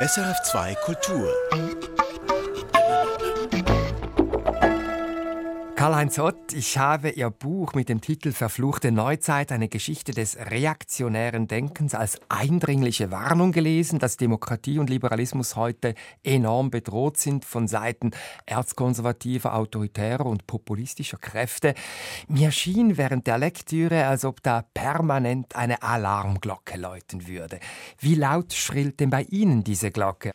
SRF2 Kultur. Karl-Heinz Ott, ich habe Ihr Buch mit dem Titel Verfluchte Neuzeit, eine Geschichte des reaktionären Denkens als eindringliche Warnung gelesen, dass Demokratie und Liberalismus heute enorm bedroht sind von Seiten erzkonservativer, autoritärer und populistischer Kräfte. Mir schien während der Lektüre, als ob da permanent eine Alarmglocke läuten würde. Wie laut schrillt denn bei Ihnen diese Glocke?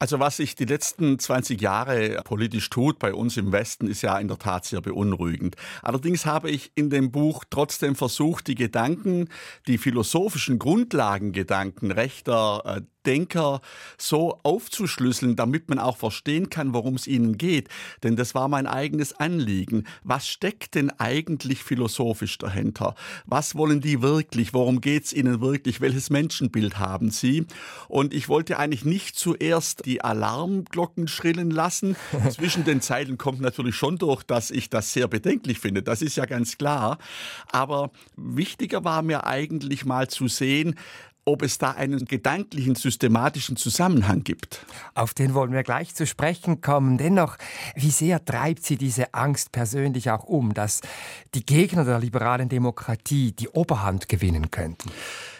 Also was sich die letzten 20 Jahre politisch tut bei uns im Westen, ist ja in der Tat sehr beunruhigend. Allerdings habe ich in dem Buch trotzdem versucht, die Gedanken, die philosophischen Grundlagengedanken rechter äh, Denker so aufzuschlüsseln, damit man auch verstehen kann, worum es ihnen geht. Denn das war mein eigenes Anliegen. Was steckt denn eigentlich philosophisch dahinter? Was wollen die wirklich? Worum geht es ihnen wirklich? Welches Menschenbild haben sie? Und ich wollte eigentlich nicht zuerst die Alarmglocken schrillen lassen. Zwischen den Zeilen kommt natürlich schon durch, dass ich das sehr bedenklich finde. Das ist ja ganz klar. Aber wichtiger war mir eigentlich mal zu sehen, ob es da einen gedanklichen, systematischen Zusammenhang gibt. Auf den wollen wir gleich zu sprechen kommen. Dennoch, wie sehr treibt Sie diese Angst persönlich auch um, dass die Gegner der liberalen Demokratie die Oberhand gewinnen könnten?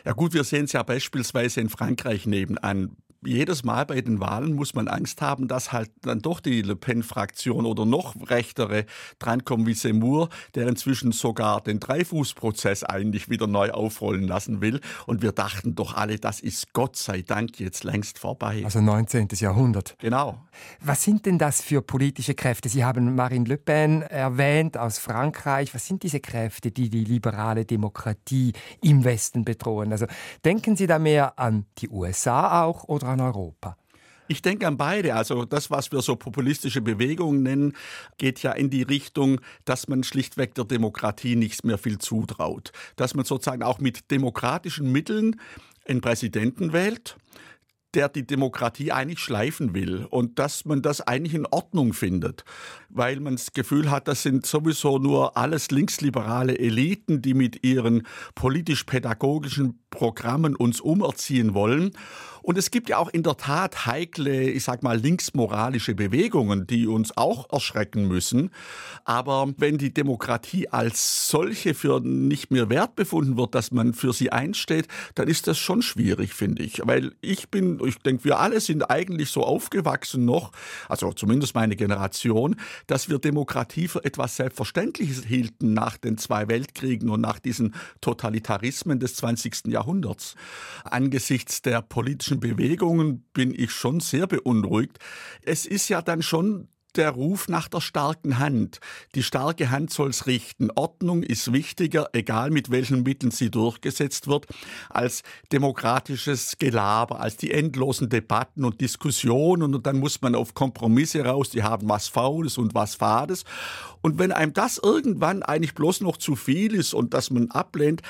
Ja gut, wir sehen es ja beispielsweise in Frankreich nebenan jedes Mal bei den Wahlen muss man Angst haben, dass halt dann doch die Le Pen-Fraktion oder noch rechtere drankommen wie Seymour, der inzwischen sogar den Dreifußprozess eigentlich wieder neu aufrollen lassen will. Und wir dachten doch alle, das ist Gott sei Dank jetzt längst vorbei. Also 19. Jahrhundert. Genau. Was sind denn das für politische Kräfte? Sie haben Marine Le Pen erwähnt aus Frankreich. Was sind diese Kräfte, die die liberale Demokratie im Westen bedrohen? Also denken Sie da mehr an die USA auch oder an Europa? Ich denke an beide. Also das, was wir so populistische Bewegungen nennen, geht ja in die Richtung, dass man schlichtweg der Demokratie nichts mehr viel zutraut. Dass man sozusagen auch mit demokratischen Mitteln einen Präsidenten wählt, der die Demokratie eigentlich schleifen will und dass man das eigentlich in Ordnung findet, weil man das Gefühl hat, das sind sowieso nur alles linksliberale Eliten, die mit ihren politisch-pädagogischen Programmen uns umerziehen wollen. Und es gibt ja auch in der Tat heikle, ich sag mal, linksmoralische Bewegungen, die uns auch erschrecken müssen. Aber wenn die Demokratie als solche für nicht mehr wert befunden wird, dass man für sie einsteht, dann ist das schon schwierig, finde ich. Weil ich bin, ich denke, wir alle sind eigentlich so aufgewachsen noch, also zumindest meine Generation, dass wir Demokratie für etwas Selbstverständliches hielten nach den zwei Weltkriegen und nach diesen Totalitarismen des 20. Jahrhunderts. Angesichts der politischen Bewegungen bin ich schon sehr beunruhigt. Es ist ja dann schon der Ruf nach der starken Hand. Die starke Hand soll's richten. Ordnung ist wichtiger, egal mit welchen Mitteln sie durchgesetzt wird, als demokratisches Gelaber, als die endlosen Debatten und Diskussionen. Und dann muss man auf Kompromisse raus, die haben was Faules und was Fades. Und wenn einem das irgendwann eigentlich bloß noch zu viel ist und dass man ablehnt,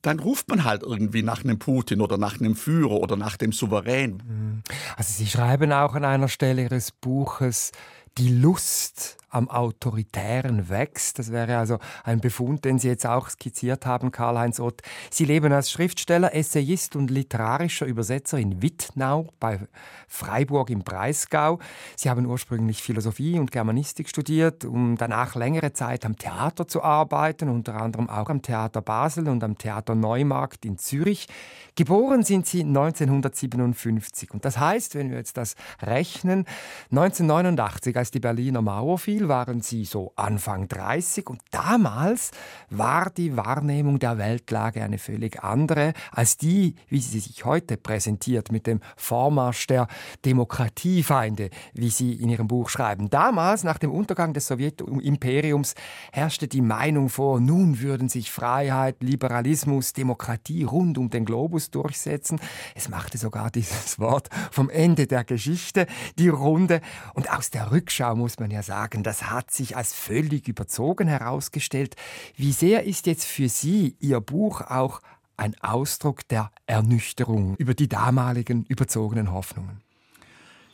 dann ruft man halt irgendwie nach einem Putin oder nach einem Führer oder nach dem Souverän. Also Sie schreiben auch an einer Stelle Ihres Buches, die Lust am Autoritären wächst. Das wäre also ein Befund, den Sie jetzt auch skizziert haben, Karl-Heinz Ott. Sie leben als Schriftsteller, Essayist und literarischer Übersetzer in Wittnau bei Freiburg im Breisgau. Sie haben ursprünglich Philosophie und Germanistik studiert, um danach längere Zeit am Theater zu arbeiten, unter anderem auch am Theater Basel und am Theater Neumarkt in Zürich. Geboren sind Sie 1957 und das heißt, wenn wir jetzt das rechnen, 1989, als die Berliner Mauer fiel, Ziel waren sie so Anfang 30 und damals war die Wahrnehmung der Weltlage eine völlig andere als die, wie sie sich heute präsentiert mit dem Vormarsch der Demokratiefeinde, wie sie in ihrem Buch schreiben. Damals, nach dem Untergang des Sowjetimperiums, herrschte die Meinung vor, nun würden sich Freiheit, Liberalismus, Demokratie rund um den Globus durchsetzen. Es machte sogar dieses Wort vom Ende der Geschichte die Runde. Und aus der Rückschau muss man ja sagen, das hat sich als völlig überzogen herausgestellt. Wie sehr ist jetzt für Sie Ihr Buch auch ein Ausdruck der Ernüchterung über die damaligen überzogenen Hoffnungen?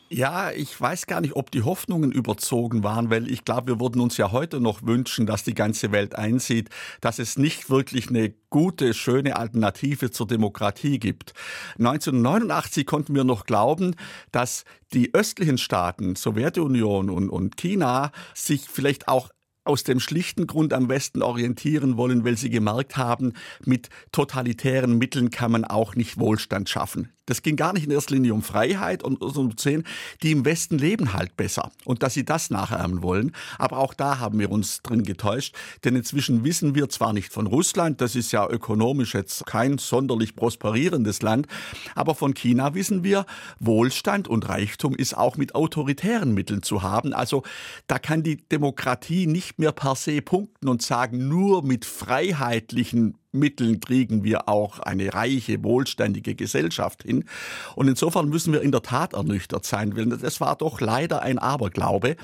Ja, ich weiß gar nicht, ob die Hoffnungen überzogen waren, weil ich glaube, wir würden uns ja heute noch wünschen, dass die ganze Welt einsieht, dass es nicht wirklich eine gute, schöne Alternative zur Demokratie gibt. 1989 konnten wir noch glauben, dass die östlichen Staaten, Sowjetunion und, und China, sich vielleicht auch aus dem schlichten Grund am Westen orientieren wollen, weil sie gemerkt haben, mit totalitären Mitteln kann man auch nicht Wohlstand schaffen. Das ging gar nicht in erster Linie um Freiheit und um sehen, die im Westen leben halt besser und dass sie das nachahmen wollen. Aber auch da haben wir uns drin getäuscht, denn inzwischen wissen wir zwar nicht von Russland, das ist ja ökonomisch jetzt kein sonderlich prosperierendes Land, aber von China wissen wir, Wohlstand und Reichtum ist auch mit autoritären Mitteln zu haben. Also da kann die Demokratie nicht mehr per se punkten und sagen, nur mit freiheitlichen Mitteln kriegen wir auch eine reiche, wohlständige Gesellschaft hin. Und insofern müssen wir in der Tat ernüchtert sein, weil das war doch leider ein Aberglaube.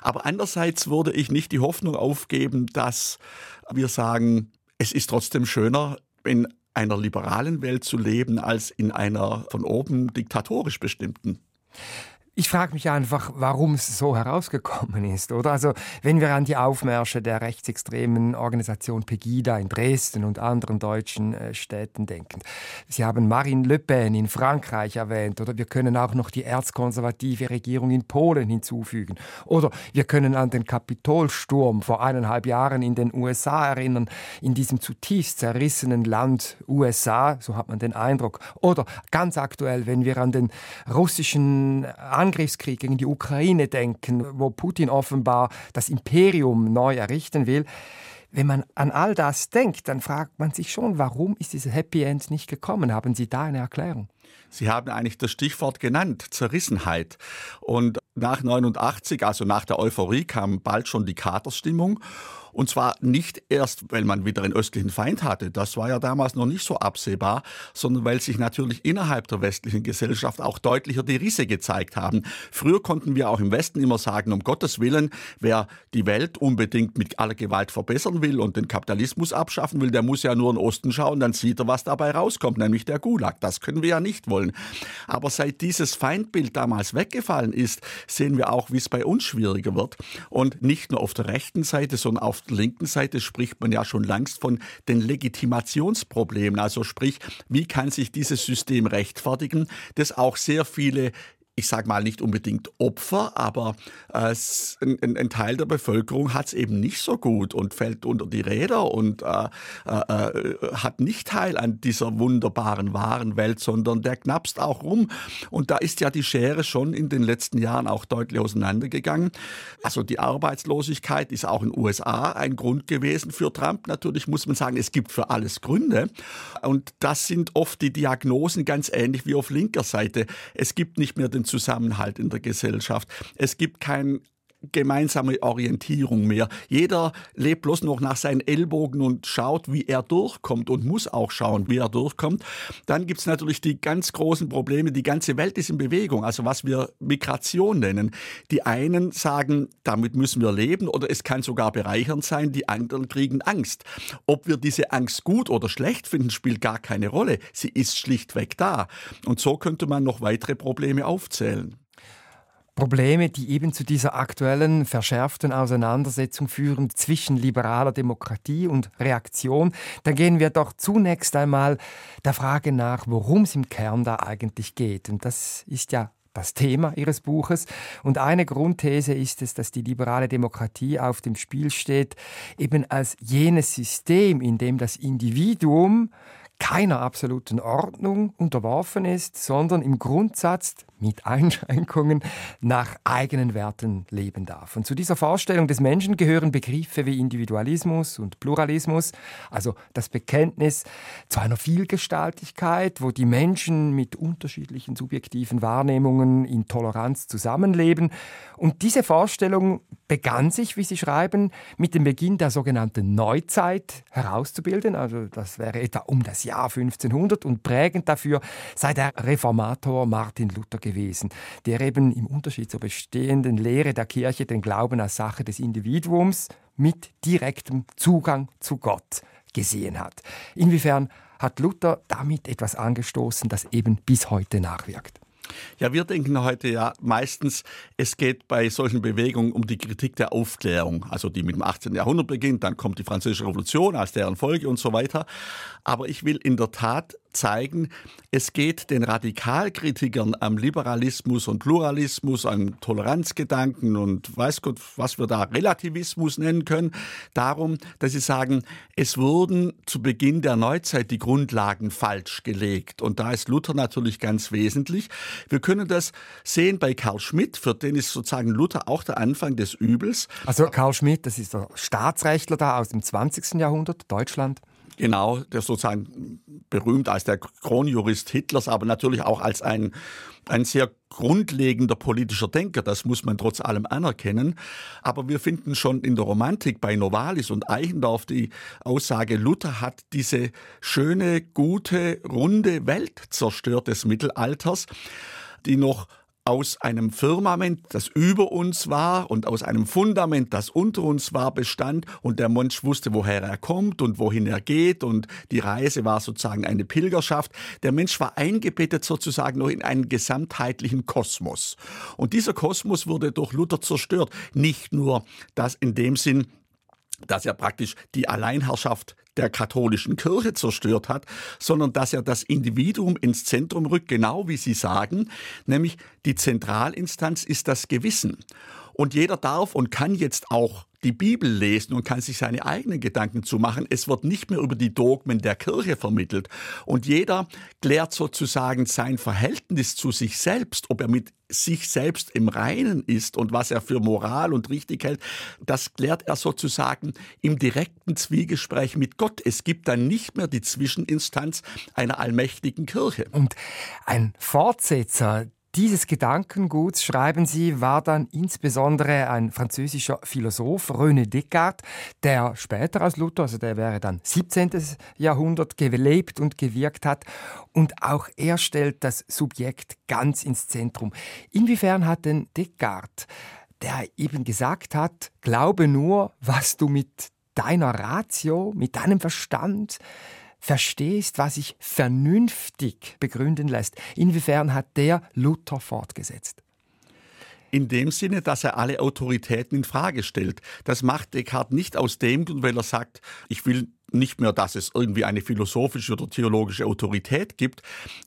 Aber andererseits würde ich nicht die Hoffnung aufgeben, dass wir sagen, es ist trotzdem schöner, in einer liberalen Welt zu leben, als in einer von oben diktatorisch bestimmten. Ich frage mich einfach, warum es so herausgekommen ist, oder? Also, wenn wir an die Aufmärsche der rechtsextremen Organisation Pegida in Dresden und anderen deutschen äh, Städten denken. Sie haben Marine Le Pen in Frankreich erwähnt, oder wir können auch noch die erzkonservative Regierung in Polen hinzufügen. Oder wir können an den Kapitolsturm vor eineinhalb Jahren in den USA erinnern, in diesem zutiefst zerrissenen Land USA, so hat man den Eindruck. Oder ganz aktuell, wenn wir an den russischen Angriffskrieg gegen die Ukraine denken, wo Putin offenbar das Imperium neu errichten will. Wenn man an all das denkt, dann fragt man sich schon, warum ist dieses Happy End nicht gekommen? Haben Sie da eine Erklärung? Sie haben eigentlich das Stichwort genannt, Zerrissenheit. Und nach 89, also nach der Euphorie, kam bald schon die Katerstimmung. Und zwar nicht erst, weil man wieder einen östlichen Feind hatte, das war ja damals noch nicht so absehbar, sondern weil sich natürlich innerhalb der westlichen Gesellschaft auch deutlicher die Risse gezeigt haben. Früher konnten wir auch im Westen immer sagen, um Gottes Willen, wer die Welt unbedingt mit aller Gewalt verbessern will und den Kapitalismus abschaffen will, der muss ja nur in den Osten schauen, dann sieht er, was dabei rauskommt, nämlich der Gulag. Das können wir ja nicht wollen. Aber seit dieses Feindbild damals weggefallen ist, sehen wir auch, wie es bei uns schwieriger wird. Und nicht nur auf der rechten Seite, sondern auf der linken Seite spricht man ja schon längst von den Legitimationsproblemen. Also sprich, wie kann sich dieses System rechtfertigen, das auch sehr viele ich sage mal nicht unbedingt Opfer, aber äh, ein, ein, Teil der Bevölkerung hat es eben nicht so gut und fällt unter die Räder und äh, äh, äh, hat nicht Teil an dieser wunderbaren wahren Welt, sondern der knappst auch rum. Und da ist ja die Schere schon in den letzten Jahren auch deutlich auseinandergegangen. Also die Arbeitslosigkeit ist auch in den USA ein Grund gewesen für Trump. Natürlich muss man sagen, es gibt für alles Gründe. Und das sind oft die Diagnosen ganz ähnlich wie auf linker Seite. Es gibt nicht mehr den den Zusammenhalt in der Gesellschaft. Es gibt kein gemeinsame Orientierung mehr. Jeder lebt bloß noch nach seinen Ellbogen und schaut, wie er durchkommt und muss auch schauen, wie er durchkommt. Dann gibt es natürlich die ganz großen Probleme. Die ganze Welt ist in Bewegung, also was wir Migration nennen. Die einen sagen, damit müssen wir leben oder es kann sogar bereichernd sein. Die anderen kriegen Angst. Ob wir diese Angst gut oder schlecht finden, spielt gar keine Rolle. Sie ist schlichtweg da. Und so könnte man noch weitere Probleme aufzählen. Probleme, die eben zu dieser aktuellen verschärften Auseinandersetzung führen zwischen liberaler Demokratie und Reaktion, dann gehen wir doch zunächst einmal der Frage nach, worum es im Kern da eigentlich geht. Und das ist ja das Thema Ihres Buches. Und eine Grundthese ist es, dass die liberale Demokratie auf dem Spiel steht, eben als jenes System, in dem das Individuum keiner absoluten Ordnung unterworfen ist, sondern im Grundsatz mit Einschränkungen nach eigenen Werten leben darf. Und zu dieser Vorstellung des Menschen gehören Begriffe wie Individualismus und Pluralismus, also das Bekenntnis zu einer Vielgestaltigkeit, wo die Menschen mit unterschiedlichen subjektiven Wahrnehmungen in Toleranz zusammenleben. Und diese Vorstellung begann sich, wie Sie schreiben, mit dem Beginn der sogenannten Neuzeit herauszubilden. Also das wäre etwa um das Jahr 1500 und prägend dafür sei der Reformator Martin Luther gewesen gewesen, der eben im Unterschied zur bestehenden Lehre der Kirche den Glauben als Sache des Individuums mit direktem Zugang zu Gott gesehen hat. Inwiefern hat Luther damit etwas angestoßen, das eben bis heute nachwirkt? Ja, wir denken heute ja meistens, es geht bei solchen Bewegungen um die Kritik der Aufklärung, also die mit dem 18. Jahrhundert beginnt, dann kommt die Französische Revolution als deren Folge und so weiter. Aber ich will in der Tat zeigen, es geht den Radikalkritikern am Liberalismus und Pluralismus, am Toleranzgedanken und weiß Gott, was wir da Relativismus nennen können, darum, dass sie sagen, es wurden zu Beginn der Neuzeit die Grundlagen falsch gelegt. Und da ist Luther natürlich ganz wesentlich. Wir können das sehen bei Karl Schmidt, für den ist sozusagen Luther auch der Anfang des Übels. Also Karl Schmidt, das ist der Staatsrechtler da aus dem 20. Jahrhundert, Deutschland. Genau, der sozusagen berühmt als der Kronjurist Hitlers, aber natürlich auch als ein, ein sehr grundlegender politischer Denker, das muss man trotz allem anerkennen. Aber wir finden schon in der Romantik bei Novalis und Eichendorff die Aussage, Luther hat diese schöne, gute, runde Welt zerstört des Mittelalters, die noch aus einem Firmament, das über uns war und aus einem Fundament, das unter uns war, bestand und der Mensch wusste, woher er kommt und wohin er geht und die Reise war sozusagen eine Pilgerschaft. Der Mensch war eingebettet sozusagen noch in einen gesamtheitlichen Kosmos. Und dieser Kosmos wurde durch Luther zerstört. Nicht nur das in dem Sinn, dass er praktisch die Alleinherrschaft der katholischen Kirche zerstört hat, sondern dass er das Individuum ins Zentrum rückt, genau wie Sie sagen, nämlich die Zentralinstanz ist das Gewissen. Und jeder darf und kann jetzt auch die Bibel lesen und kann sich seine eigenen Gedanken zu machen. Es wird nicht mehr über die Dogmen der Kirche vermittelt. Und jeder klärt sozusagen sein Verhältnis zu sich selbst, ob er mit sich selbst im Reinen ist und was er für Moral und richtig hält, das klärt er sozusagen im direkten Zwiegespräch mit Gott. Es gibt dann nicht mehr die Zwischeninstanz einer allmächtigen Kirche. Und ein Fortsetzer dieses Gedankenguts, schreiben Sie, war dann insbesondere ein französischer Philosoph, René Descartes, der später als Luther, also der wäre dann 17. Jahrhundert, gelebt und gewirkt hat. Und auch er stellt das Subjekt ganz ins Zentrum. Inwiefern hat denn Descartes, der eben gesagt hat, glaube nur, was du mit deiner Ratio, mit deinem Verstand, verstehst, was sich vernünftig begründen lässt. Inwiefern hat der Luther fortgesetzt? in dem Sinne, dass er alle Autoritäten in Frage stellt. Das macht Descartes nicht aus dem Grund, weil er sagt, ich will nicht mehr, dass es irgendwie eine philosophische oder theologische Autorität gibt.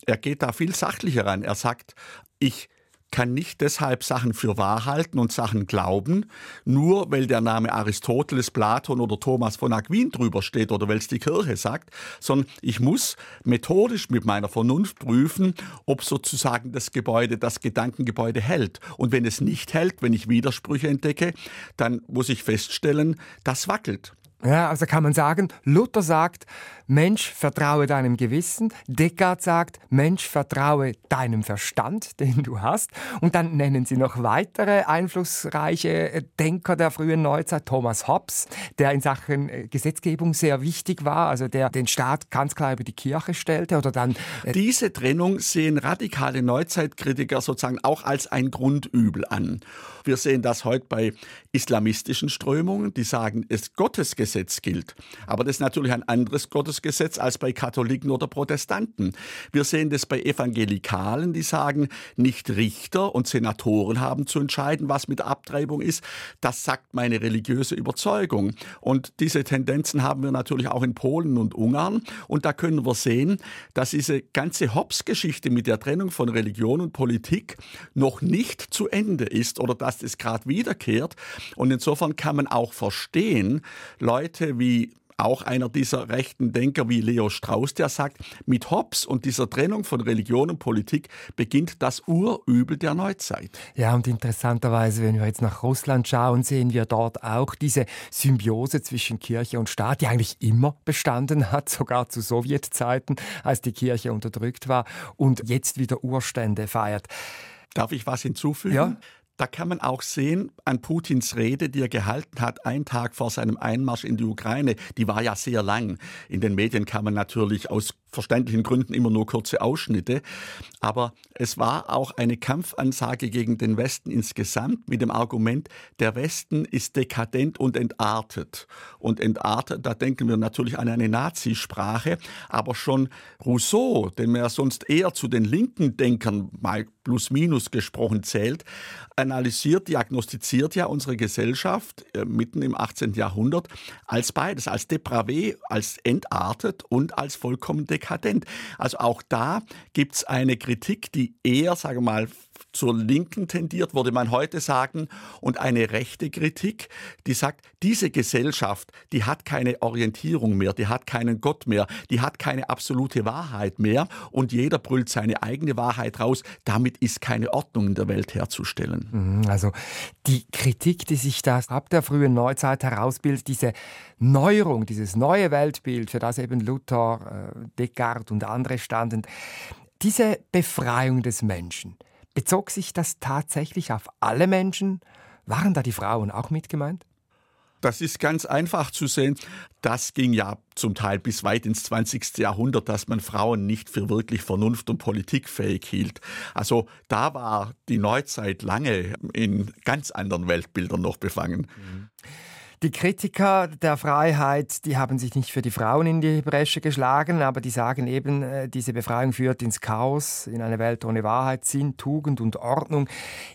Er geht da viel sachlicher ran. Er sagt, ich kann nicht deshalb Sachen für wahr halten und Sachen glauben, nur weil der Name Aristoteles, Platon oder Thomas von Aquin drüber steht oder weil es die Kirche sagt, sondern ich muss methodisch mit meiner Vernunft prüfen, ob sozusagen das Gebäude, das Gedankengebäude hält. Und wenn es nicht hält, wenn ich Widersprüche entdecke, dann muss ich feststellen, das wackelt. Ja, also kann man sagen, Luther sagt, Mensch, vertraue deinem Gewissen. Descartes sagt, Mensch, vertraue deinem Verstand, den du hast. Und dann nennen sie noch weitere einflussreiche äh, Denker der frühen Neuzeit. Thomas Hobbes, der in Sachen äh, Gesetzgebung sehr wichtig war, also der den Staat ganz klar über die Kirche stellte. Oder dann äh Diese Trennung sehen radikale Neuzeitkritiker sozusagen auch als ein Grundübel an. Wir sehen das heute bei islamistischen Strömungen, die sagen, es Gottesgesetz gilt. Aber das ist natürlich ein anderes Gottesgesetz Gesetz als bei Katholiken oder Protestanten. Wir sehen das bei Evangelikalen, die sagen, nicht Richter und Senatoren haben zu entscheiden, was mit Abtreibung ist. Das sagt meine religiöse Überzeugung. Und diese Tendenzen haben wir natürlich auch in Polen und Ungarn. Und da können wir sehen, dass diese ganze Hobbes-Geschichte mit der Trennung von Religion und Politik noch nicht zu Ende ist oder dass es gerade wiederkehrt. Und insofern kann man auch verstehen, Leute wie auch einer dieser rechten Denker wie Leo Strauss, der sagt, mit Hobbes und dieser Trennung von Religion und Politik beginnt das Urübel der Neuzeit. Ja, und interessanterweise, wenn wir jetzt nach Russland schauen, sehen wir dort auch diese Symbiose zwischen Kirche und Staat, die eigentlich immer bestanden hat, sogar zu Sowjetzeiten, als die Kirche unterdrückt war und jetzt wieder Urstände feiert. Darf ich was hinzufügen? Ja. Da kann man auch sehen an Putins Rede, die er gehalten hat, einen Tag vor seinem Einmarsch in die Ukraine. Die war ja sehr lang. In den Medien kann man natürlich aus verständlichen Gründen immer nur kurze Ausschnitte. Aber es war auch eine Kampfansage gegen den Westen insgesamt mit dem Argument, der Westen ist dekadent und entartet. Und entartet, da denken wir natürlich an eine Nazisprache. Aber schon Rousseau, den man ja sonst eher zu den linken Denkern mal plus minus gesprochen zählt, analysiert, diagnostiziert ja unsere Gesellschaft äh, mitten im 18. Jahrhundert als beides, als depravé, als entartet und als vollkommen dekadent. Also auch da gibt es eine Kritik, die eher, sage mal, zur Linken tendiert, würde man heute sagen, und eine rechte Kritik, die sagt, diese Gesellschaft, die hat keine Orientierung mehr, die hat keinen Gott mehr, die hat keine absolute Wahrheit mehr und jeder brüllt seine eigene Wahrheit raus. Damit ist keine Ordnung in der Welt herzustellen. Mhm, also die Kritik, die sich da ab der frühen Neuzeit herausbildet, diese Neuerung, dieses neue Weltbild, für das eben Luther, äh, Descartes und andere standen, diese Befreiung des Menschen, Bezog sich das tatsächlich auf alle Menschen? Waren da die Frauen auch mit gemeint? Das ist ganz einfach zu sehen. Das ging ja zum Teil bis weit ins 20. Jahrhundert, dass man Frauen nicht für wirklich vernunft- und politikfähig hielt. Also da war die Neuzeit lange in ganz anderen Weltbildern noch befangen. Mhm. Die Kritiker der Freiheit, die haben sich nicht für die Frauen in die Bresche geschlagen, aber die sagen eben, äh, diese Befreiung führt ins Chaos, in eine Welt ohne Wahrheit, Sinn, Tugend und Ordnung.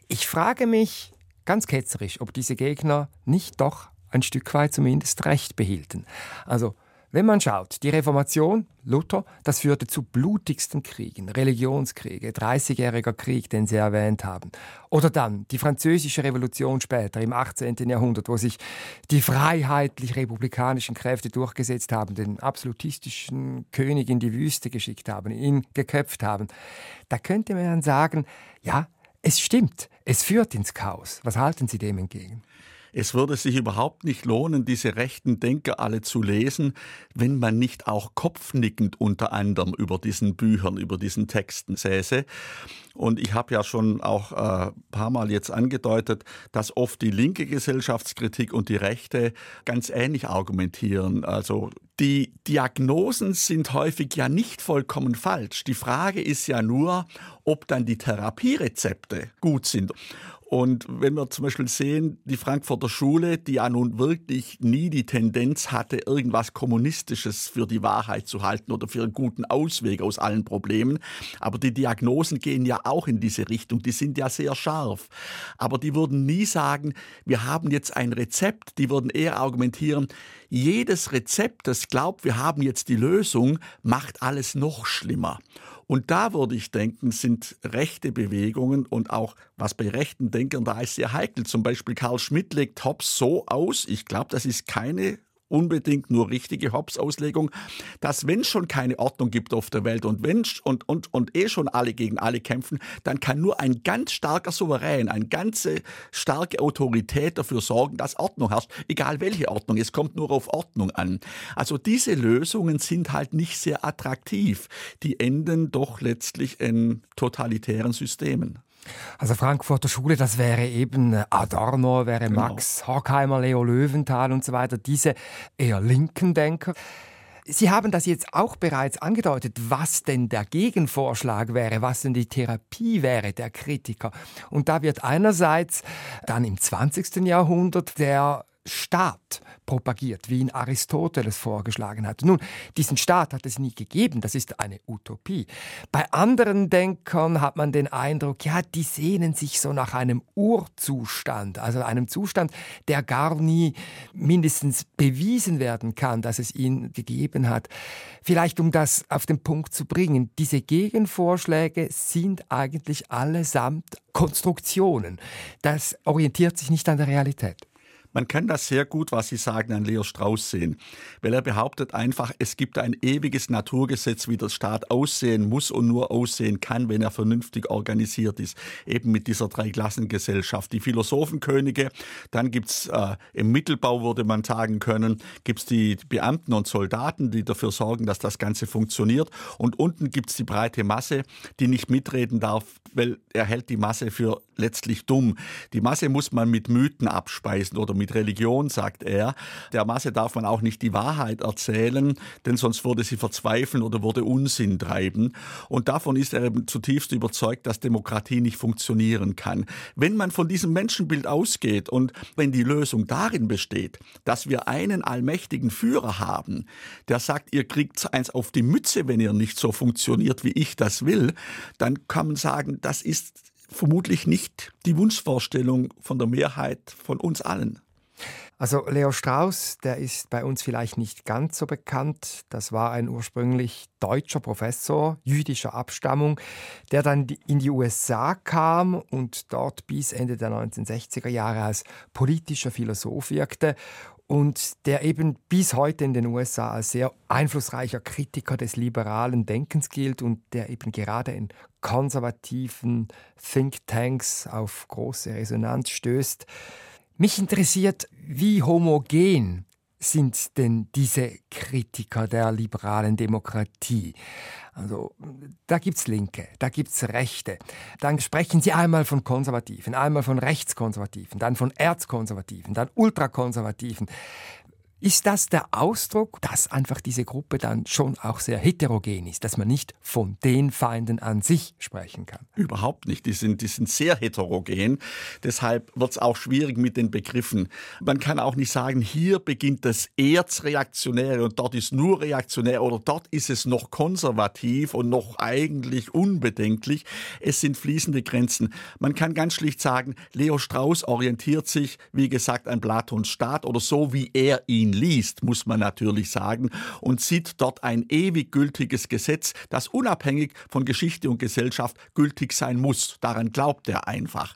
Ich frage mich ganz ketzerisch, ob diese Gegner nicht doch ein Stück weit zumindest Recht behielten. Also wenn man schaut, die Reformation, Luther, das führte zu blutigsten Kriegen, Religionskriege, 30-jähriger Krieg, den Sie erwähnt haben. Oder dann die französische Revolution später im 18. Jahrhundert, wo sich die freiheitlich-republikanischen Kräfte durchgesetzt haben, den absolutistischen König in die Wüste geschickt haben, ihn geköpft haben. Da könnte man sagen, ja, es stimmt, es führt ins Chaos. Was halten Sie dem entgegen? Es würde sich überhaupt nicht lohnen, diese rechten Denker alle zu lesen, wenn man nicht auch kopfnickend unter anderem über diesen Büchern, über diesen Texten säße. Und ich habe ja schon auch ein äh, paar Mal jetzt angedeutet, dass oft die linke Gesellschaftskritik und die rechte ganz ähnlich argumentieren. Also die Diagnosen sind häufig ja nicht vollkommen falsch. Die Frage ist ja nur, ob dann die Therapierezepte gut sind. Und wenn wir zum Beispiel sehen, die Frankfurter Schule, die ja nun wirklich nie die Tendenz hatte, irgendwas Kommunistisches für die Wahrheit zu halten oder für einen guten Ausweg aus allen Problemen, aber die Diagnosen gehen ja auch in diese Richtung, die sind ja sehr scharf. Aber die würden nie sagen, wir haben jetzt ein Rezept, die würden eher argumentieren, jedes Rezept, das glaubt, wir haben jetzt die Lösung, macht alles noch schlimmer. Und da würde ich denken, sind rechte Bewegungen und auch was bei rechten Denkern da ist sehr heikel. Zum Beispiel Karl Schmidt legt Hobbes so aus, ich glaube, das ist keine unbedingt nur richtige Hobbes-Auslegung, dass wenn es schon keine Ordnung gibt auf der Welt und wenn und, und, und eh schon alle gegen alle kämpfen, dann kann nur ein ganz starker Souverän, eine ganze starke Autorität dafür sorgen, dass Ordnung herrscht, egal welche Ordnung, es kommt nur auf Ordnung an. Also diese Lösungen sind halt nicht sehr attraktiv, die enden doch letztlich in totalitären Systemen. Also Frankfurter Schule, das wäre eben äh, Adorno, wäre genau. Max Horkheimer, Leo Löwenthal und so weiter, diese eher linken Denker. Sie haben das jetzt auch bereits angedeutet, was denn der Gegenvorschlag wäre, was denn die Therapie wäre der Kritiker. Und da wird einerseits dann im 20. Jahrhundert der Staat propagiert, wie ihn Aristoteles vorgeschlagen hat. Nun, diesen Staat hat es nie gegeben, das ist eine Utopie. Bei anderen Denkern hat man den Eindruck, ja, die sehnen sich so nach einem Urzustand, also einem Zustand, der gar nie mindestens bewiesen werden kann, dass es ihn gegeben hat. Vielleicht um das auf den Punkt zu bringen, diese Gegenvorschläge sind eigentlich allesamt Konstruktionen. Das orientiert sich nicht an der Realität. Man kann das sehr gut, was Sie sagen, an Leo Strauss sehen, weil er behauptet einfach, es gibt ein ewiges Naturgesetz, wie der Staat aussehen muss und nur aussehen kann, wenn er vernünftig organisiert ist. Eben mit dieser Dreiklassengesellschaft. Die Philosophenkönige, dann gibt's äh, im Mittelbau, würde man sagen können, gibt's die Beamten und Soldaten, die dafür sorgen, dass das Ganze funktioniert. Und unten gibt's die breite Masse, die nicht mitreden darf, weil er hält die Masse für letztlich dumm. Die Masse muss man mit Mythen abspeisen oder mit Religion, sagt er. Der Masse darf man auch nicht die Wahrheit erzählen, denn sonst würde sie verzweifeln oder würde Unsinn treiben. Und davon ist er eben zutiefst überzeugt, dass Demokratie nicht funktionieren kann. Wenn man von diesem Menschenbild ausgeht und wenn die Lösung darin besteht, dass wir einen allmächtigen Führer haben, der sagt, ihr kriegt eins auf die Mütze, wenn ihr nicht so funktioniert, wie ich das will, dann kann man sagen, das ist vermutlich nicht die Wunschvorstellung von der Mehrheit von uns allen. Also Leo Strauss, der ist bei uns vielleicht nicht ganz so bekannt. Das war ein ursprünglich deutscher Professor jüdischer Abstammung, der dann in die USA kam und dort bis Ende der 1960er Jahre als politischer Philosoph wirkte und der eben bis heute in den USA als sehr einflussreicher Kritiker des liberalen Denkens gilt und der eben gerade in konservativen Thinktanks auf große Resonanz stößt. Mich interessiert, wie homogen sind denn diese Kritiker der liberalen Demokratie? Also da gibt es Linke, da gibt es Rechte. Dann sprechen sie einmal von Konservativen, einmal von Rechtskonservativen, dann von Erzkonservativen, dann Ultrakonservativen. Ist das der Ausdruck, dass einfach diese Gruppe dann schon auch sehr heterogen ist, dass man nicht von den Feinden an sich sprechen kann? Überhaupt nicht. Die sind, die sind sehr heterogen. Deshalb wird es auch schwierig mit den Begriffen. Man kann auch nicht sagen, hier beginnt das Erzreaktionäre und dort ist nur reaktionär oder dort ist es noch konservativ und noch eigentlich unbedenklich. Es sind fließende Grenzen. Man kann ganz schlicht sagen, Leo Strauss orientiert sich, wie gesagt, an Platons Staat oder so, wie er ihn ihn liest, muss man natürlich sagen, und sieht dort ein ewig gültiges Gesetz, das unabhängig von Geschichte und Gesellschaft gültig sein muss. Daran glaubt er einfach.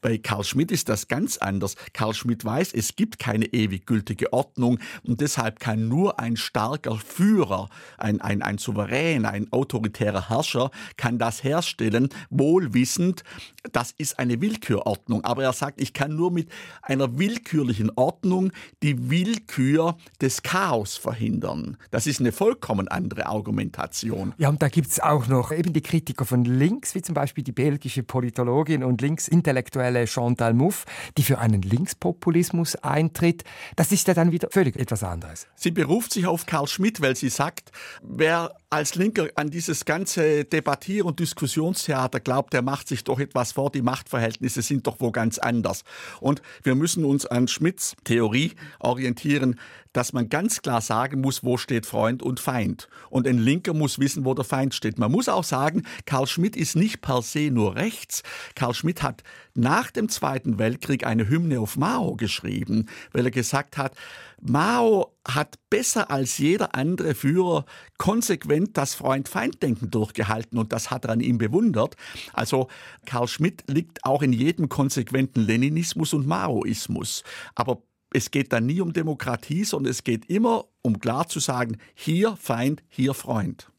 Bei Karl Schmidt ist das ganz anders. Karl Schmidt weiß, es gibt keine ewig gültige Ordnung und deshalb kann nur ein starker Führer, ein, ein, ein Souverän, ein autoritärer Herrscher, kann das herstellen, wohlwissend, das ist eine Willkürordnung. Aber er sagt, ich kann nur mit einer willkürlichen Ordnung die Willkür für das Chaos verhindern. Das ist eine vollkommen andere Argumentation. Ja, und da gibt es auch noch eben die Kritiker von links, wie zum Beispiel die belgische Politologin und linksintellektuelle Chantal Mouffe, die für einen Linkspopulismus eintritt. Das ist ja dann wieder völlig etwas anderes. Sie beruft sich auf Karl Schmidt, weil sie sagt, wer als Linker an dieses ganze Debattier- und Diskussionstheater glaubt, der macht sich doch etwas vor, die Machtverhältnisse sind doch wo ganz anders. Und wir müssen uns an Schmidts Theorie orientieren, dass man ganz klar sagen muss, wo steht Freund und Feind. Und ein Linker muss wissen, wo der Feind steht. Man muss auch sagen, Karl Schmidt ist nicht per se nur rechts. Karl Schmidt hat nach dem Zweiten Weltkrieg eine Hymne auf Mao geschrieben, weil er gesagt hat, Mao hat besser als jeder andere Führer konsequent das Freund-Feind-Denken durchgehalten und das hat er an ihm bewundert. Also Karl Schmidt liegt auch in jedem konsequenten Leninismus und Maoismus. Aber es geht dann nie um Demokratie, sondern es geht immer um klar zu sagen, hier Feind, hier Freund.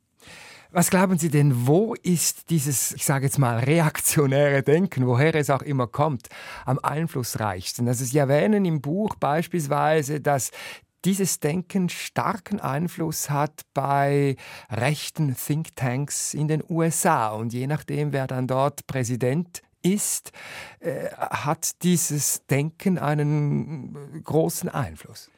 Was glauben Sie denn, wo ist dieses, ich sage jetzt mal, reaktionäre Denken, woher es auch immer kommt, am einflussreichsten? Also Sie erwähnen im Buch beispielsweise, dass dieses Denken starken Einfluss hat bei rechten Thinktanks in den USA. Und je nachdem, wer dann dort Präsident ist, äh, hat dieses Denken einen großen Einfluss.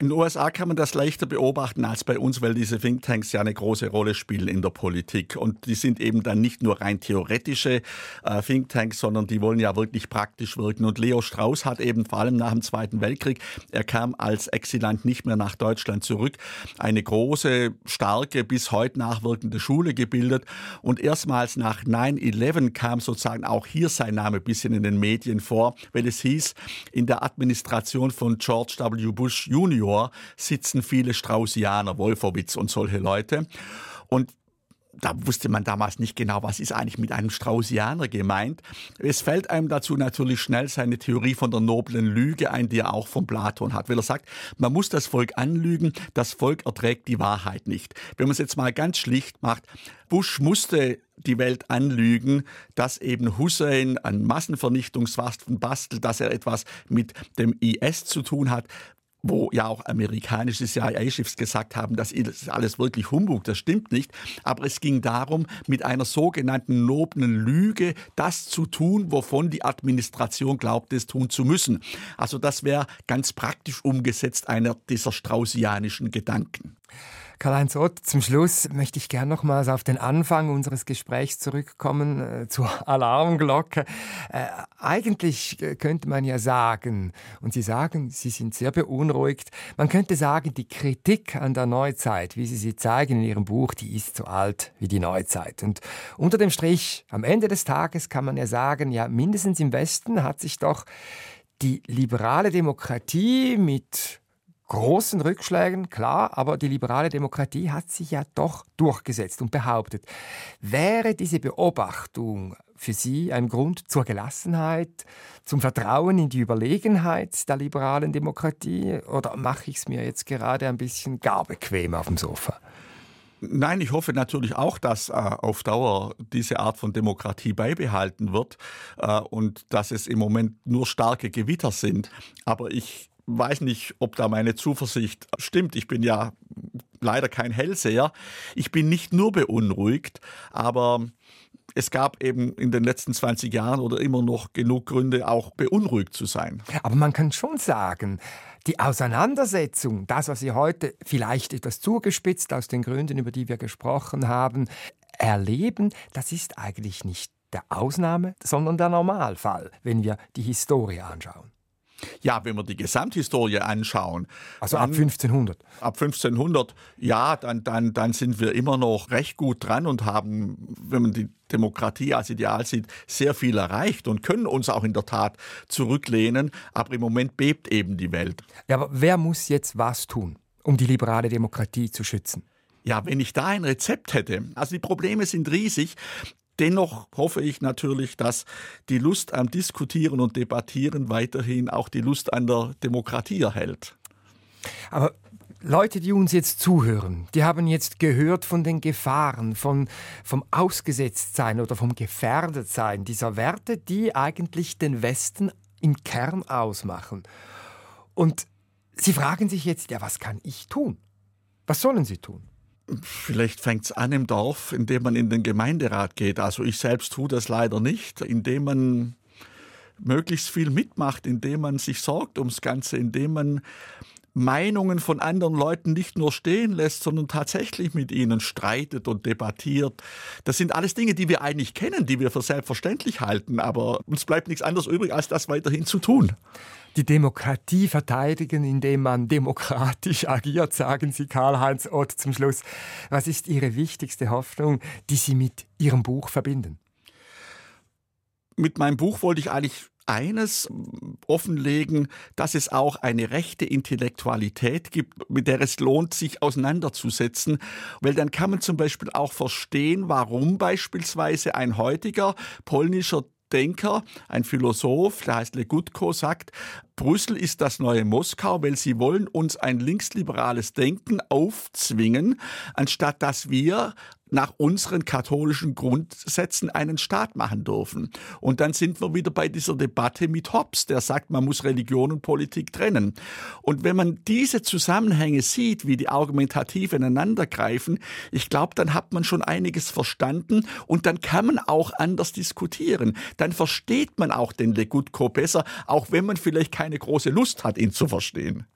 In den USA kann man das leichter beobachten als bei uns, weil diese Thinktanks ja eine große Rolle spielen in der Politik. Und die sind eben dann nicht nur rein theoretische äh, Thinktanks, sondern die wollen ja wirklich praktisch wirken. Und Leo Strauss hat eben vor allem nach dem Zweiten Weltkrieg, er kam als Exilant nicht mehr nach Deutschland zurück, eine große, starke, bis heute nachwirkende Schule gebildet. Und erstmals nach 9-11 kam sozusagen auch hier sein Name ein bisschen in den Medien vor, weil es hieß, in der Administration von George W. Bush Jr Junior sitzen viele Straußianer, Wolfowitz und solche Leute. Und da wusste man damals nicht genau, was ist eigentlich mit einem Straußianer gemeint. Es fällt einem dazu natürlich schnell seine Theorie von der noblen Lüge ein, die er auch von Platon hat, weil er sagt, man muss das Volk anlügen, das Volk erträgt die Wahrheit nicht. Wenn man es jetzt mal ganz schlicht macht, Bush musste die Welt anlügen, dass eben Hussein an Massenvernichtungswaffen bastelt, dass er etwas mit dem IS zu tun hat, wo ja auch amerikanische CIA-Chefs gesagt haben, das ist alles wirklich Humbug, das stimmt nicht. Aber es ging darum, mit einer sogenannten noblen Lüge das zu tun, wovon die Administration glaubte, es tun zu müssen. Also das wäre ganz praktisch umgesetzt einer dieser straußianischen Gedanken. Karl-Heinz Ott, zum Schluss möchte ich gerne nochmals auf den Anfang unseres Gesprächs zurückkommen, äh, zur Alarmglocke. Äh, eigentlich äh, könnte man ja sagen, und Sie sagen, Sie sind sehr beunruhigt, man könnte sagen, die Kritik an der Neuzeit, wie Sie sie zeigen in Ihrem Buch, die ist so alt wie die Neuzeit. Und unter dem Strich, am Ende des Tages kann man ja sagen, ja, mindestens im Westen hat sich doch die liberale Demokratie mit großen Rückschlägen, klar, aber die liberale Demokratie hat sich ja doch durchgesetzt und behauptet. Wäre diese Beobachtung für Sie ein Grund zur Gelassenheit, zum Vertrauen in die Überlegenheit der liberalen Demokratie oder mache ich es mir jetzt gerade ein bisschen gar bequem auf dem Sofa? Nein, ich hoffe natürlich auch, dass äh, auf Dauer diese Art von Demokratie beibehalten wird äh, und dass es im Moment nur starke Gewitter sind. Aber ich weiß nicht, ob da meine Zuversicht stimmt. Ich bin ja leider kein Hellseher. Ich bin nicht nur beunruhigt, aber es gab eben in den letzten 20 Jahren oder immer noch genug Gründe, auch beunruhigt zu sein. Aber man kann schon sagen, die Auseinandersetzung, das, was Sie heute vielleicht etwas zugespitzt aus den Gründen, über die wir gesprochen haben, erleben, das ist eigentlich nicht der Ausnahme, sondern der Normalfall, wenn wir die Historie anschauen. Ja, wenn wir die Gesamthistorie anschauen. Also ab 1500. Ab 1500, ja, dann, dann, dann sind wir immer noch recht gut dran und haben, wenn man die Demokratie als Ideal sieht, sehr viel erreicht und können uns auch in der Tat zurücklehnen. Aber im Moment bebt eben die Welt. Ja, aber wer muss jetzt was tun, um die liberale Demokratie zu schützen? Ja, wenn ich da ein Rezept hätte. Also die Probleme sind riesig. Dennoch hoffe ich natürlich, dass die Lust am Diskutieren und Debattieren weiterhin auch die Lust an der Demokratie erhält. Aber Leute, die uns jetzt zuhören, die haben jetzt gehört von den Gefahren, von, vom Ausgesetztsein oder vom Gefährdetsein dieser Werte, die eigentlich den Westen im Kern ausmachen. Und sie fragen sich jetzt, ja, was kann ich tun? Was sollen sie tun? Vielleicht fängt es an im Dorf, indem man in den Gemeinderat geht. Also ich selbst tue das leider nicht, indem man möglichst viel mitmacht, indem man sich sorgt ums Ganze, indem man Meinungen von anderen Leuten nicht nur stehen lässt, sondern tatsächlich mit ihnen streitet und debattiert. Das sind alles Dinge, die wir eigentlich kennen, die wir für selbstverständlich halten, aber uns bleibt nichts anderes übrig, als das weiterhin zu tun. Die Demokratie verteidigen, indem man demokratisch agiert, sagen Sie Karl-Heinz Ott zum Schluss. Was ist Ihre wichtigste Hoffnung, die Sie mit Ihrem Buch verbinden? Mit meinem Buch wollte ich eigentlich eines offenlegen, dass es auch eine rechte Intellektualität gibt, mit der es lohnt, sich auseinanderzusetzen, weil dann kann man zum Beispiel auch verstehen, warum beispielsweise ein heutiger polnischer Denker, ein Philosoph, der heißt Legutko, sagt, Brüssel ist das neue Moskau, weil sie wollen uns ein linksliberales Denken aufzwingen, anstatt dass wir nach unseren katholischen Grundsätzen einen Staat machen dürfen. Und dann sind wir wieder bei dieser Debatte mit Hobbes, der sagt, man muss Religion und Politik trennen. Und wenn man diese Zusammenhänge sieht, wie die argumentativ ineinandergreifen, ich glaube, dann hat man schon einiges verstanden und dann kann man auch anders diskutieren. Dann versteht man auch den Legutko besser, auch wenn man vielleicht keine große Lust hat, ihn zu verstehen.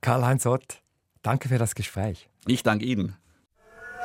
Karl-Heinz Ott, danke für das Gespräch. Ich danke Ihnen.